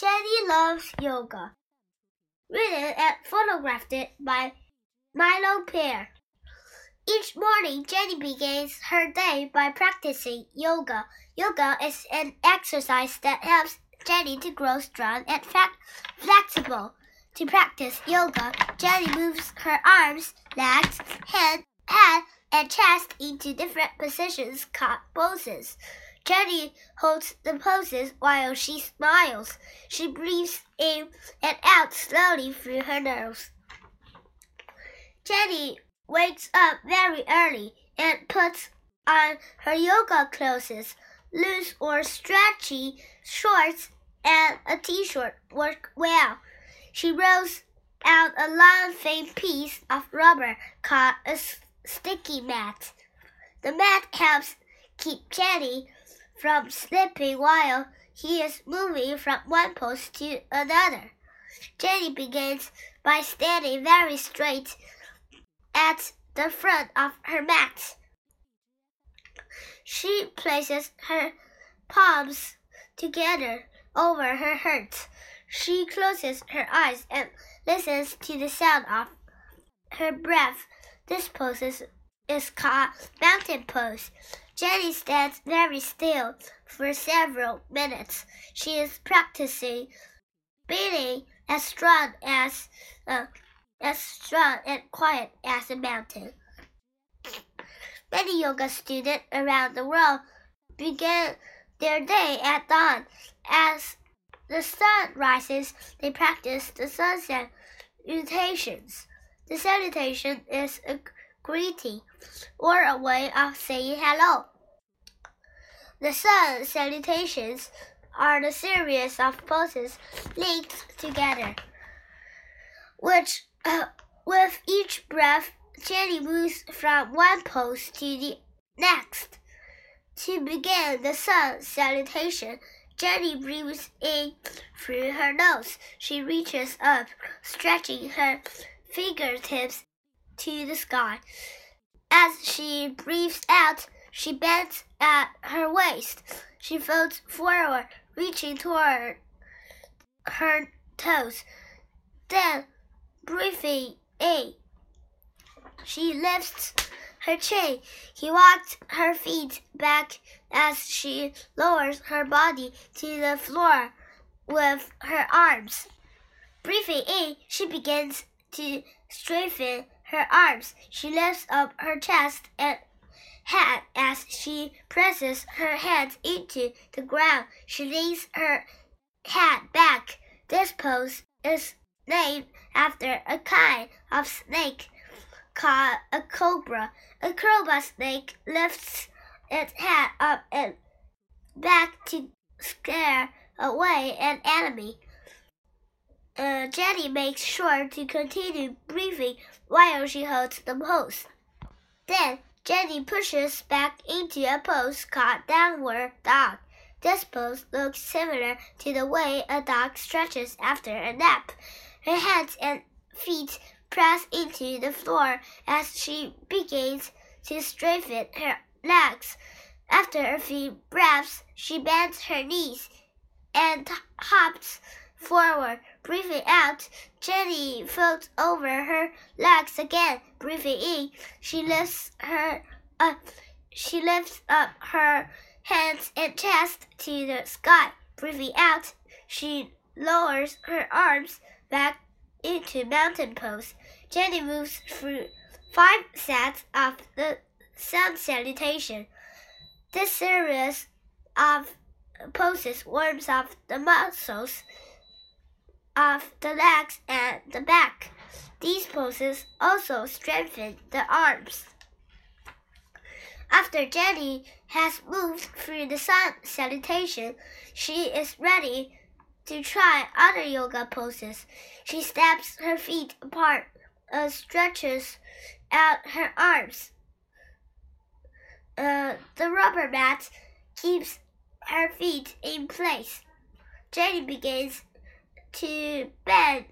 Jenny loves yoga. Written and photographed by Milo Pear. Each morning, Jenny begins her day by practicing yoga. Yoga is an exercise that helps Jenny to grow strong and flexible. To practice yoga, Jenny moves her arms, legs, head, head, and chest into different positions called poses. Jenny holds the poses while she smiles. She breathes in and out slowly through her nose. Jenny wakes up very early and puts on her yoga clothes. Loose or stretchy shorts and a t-shirt work well. She rolls out a long thin piece of rubber called a sticky mat. The mat helps keep Jenny from slipping while he is moving from one post to another. Jenny begins by standing very straight at the front of her mat. She places her palms together over her heart. She closes her eyes and listens to the sound of her breath. This pose is, is called mountain pose. Jenny stands very still for several minutes. She is practicing being as strong as uh, as strong and quiet as a mountain. Many yoga students around the world begin their day at dawn. As the sun rises, they practice the sunset salutations. The salutation is a greeting or a way of saying hello. The sun salutations are the series of poses linked together, which, uh, with each breath, Jenny moves from one pose to the next. To begin the sun salutation, Jenny breathes in through her nose. She reaches up, stretching her fingertips to the sky. As she breathes out, she bends at her waist. She folds forward, reaching toward her toes. Then, in, she lifts her chin. He walks her feet back as she lowers her body to the floor with her arms. In, she begins to straighten her arms. She lifts up her chest and head she presses her hands into the ground. She leans her head back. This pose is named after a kind of snake called a cobra. A cobra snake lifts its head up and back to scare away an enemy. Uh, Jenny makes sure to continue breathing while she holds the pose. Then Jenny pushes back into a pose called downward dog. This pose looks similar to the way a dog stretches after a nap. Her hands and feet press into the floor as she begins to straighten her legs. After a few breaths, she bends her knees and hops forward. Breathing out, Jenny folds over her legs again. Breathing in, she lifts her uh, she lifts up her hands and chest to the sky. Breathing out, she lowers her arms back into mountain pose. Jenny moves through five sets of the sun salutation. This series of poses warms up the muscles of the legs and the back. These poses also strengthen the arms. After Jenny has moved through the sun salutation, she is ready to try other yoga poses. She steps her feet apart and stretches out her arms. Uh, the rubber mat keeps her feet in place. Jenny begins to bend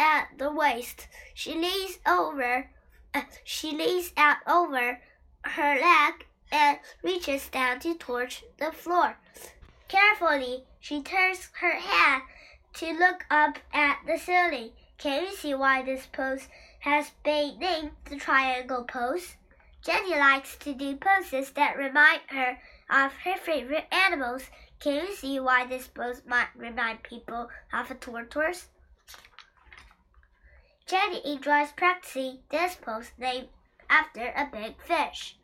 at the waist. She leans over. Uh, she leans out over her leg and reaches down to touch the floor. Carefully, She turns her head to look up at the ceiling. Can you see why this pose has been named the triangle pose? Jenny likes to do poses that remind her of her favorite animals. Can you see why this pose might remind people of a tortoise? Jenny enjoys practicing this pose named after a big fish.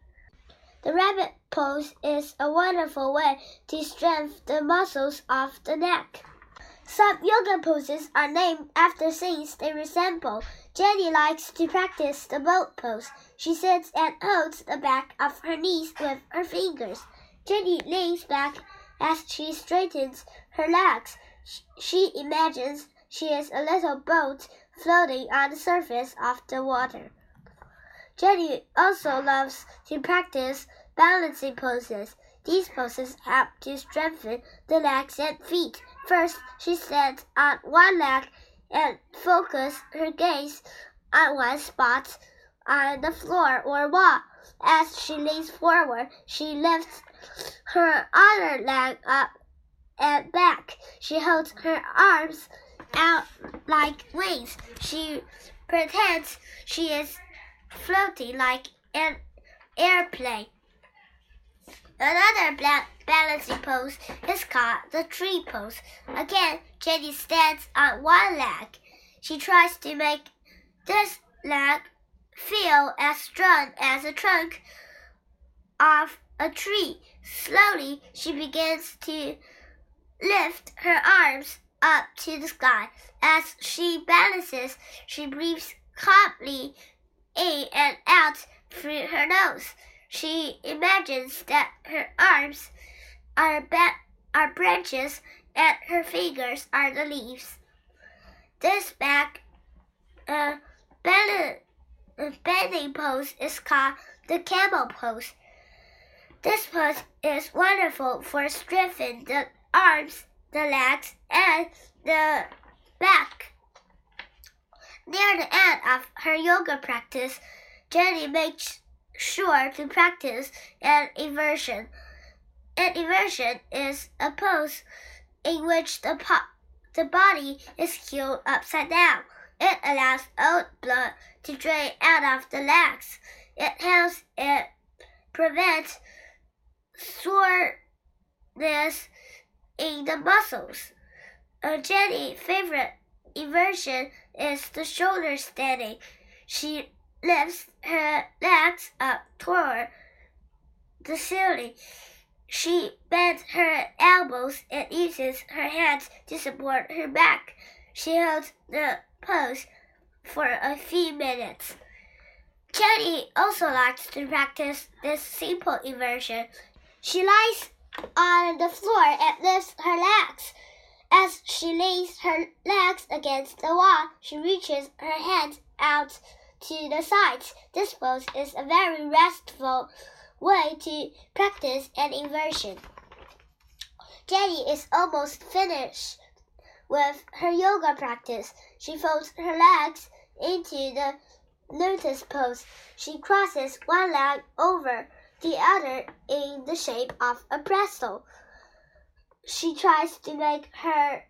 The rabbit pose is a wonderful way to strengthen the muscles of the neck. Some yoga poses are named after things they resemble. Jenny likes to practice the boat pose. She sits and holds the back of her knees with her fingers. Jenny leans back as she straightens her legs. She imagines she is a little boat floating on the surface of the water. Jenny also loves to practice balancing poses. These poses help to strengthen the legs and feet. First, she stands on one leg and focuses her gaze on one spot on the floor or wall. As she leans forward, she lifts her other leg up and back. She holds her arms out like wings. She pretends she is floating like an airplane. Another balancing pose is called the tree pose. Again, Jenny stands on one leg. She tries to make this leg feel as strong as the trunk of a tree. Slowly, she begins to lift her arms up to the sky. As she balances, she breathes calmly in and out through her nose. She imagines that her arms are, are branches and her fingers are the leaves. This back uh, bending pose is called the camel pose. This pose is wonderful for strengthening the arms, the legs, and the back. Near the end of her yoga practice, Jenny makes sure to practice an inversion. An inversion is a pose in which the, the body is held upside down. It allows old blood to drain out of the legs. It helps it prevent soreness in the muscles. A Jenny favorite inversion is the shoulder standing. She lifts her legs up toward the ceiling. She bends her elbows and uses her hands to support her back. She holds the pose for a few minutes. Jenny also likes to practice this simple inversion. She lies on the floor and lifts her legs. As she lays her legs against the wall, she reaches her hands out to the sides. This pose is a very restful way to practice an inversion. Jenny is almost finished with her yoga practice. She folds her legs into the lotus pose. She crosses one leg over the other in the shape of a pretzel. She tries to make her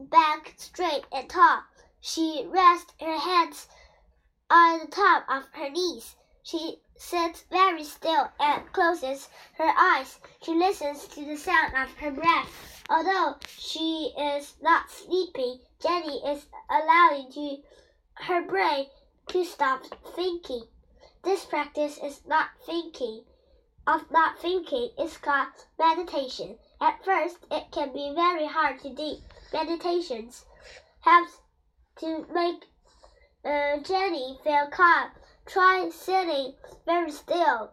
back straight and tall. She rests her hands on the top of her knees. She sits very still and closes her eyes. She listens to the sound of her breath. Although she is not sleeping, Jenny is allowing to her brain to stop thinking. This practice is not thinking. Of not thinking is called meditation. At first, it can be very hard to do. Meditations helps to make uh, Jenny feel calm. Try sitting very still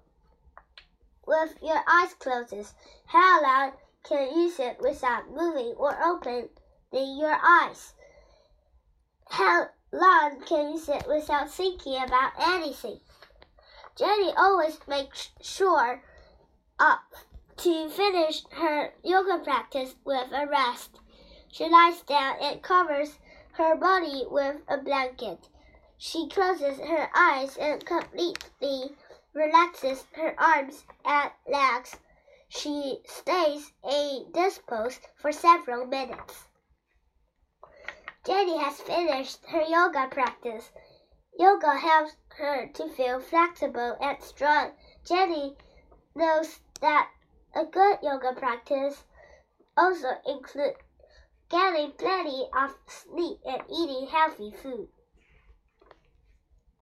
with your eyes closed. How long can you sit without moving or opening your eyes? How long can you sit without thinking about anything? Jenny always makes sure uh, to finish her yoga practice with a rest. She lies down and covers her body with a blanket. She closes her eyes and completely relaxes her arms and legs. She stays in this pose for several minutes. Jenny has finished her yoga practice. Yoga helps her to feel flexible and strong. Jenny knows that a good yoga practice also includes getting plenty of sleep and eating healthy food.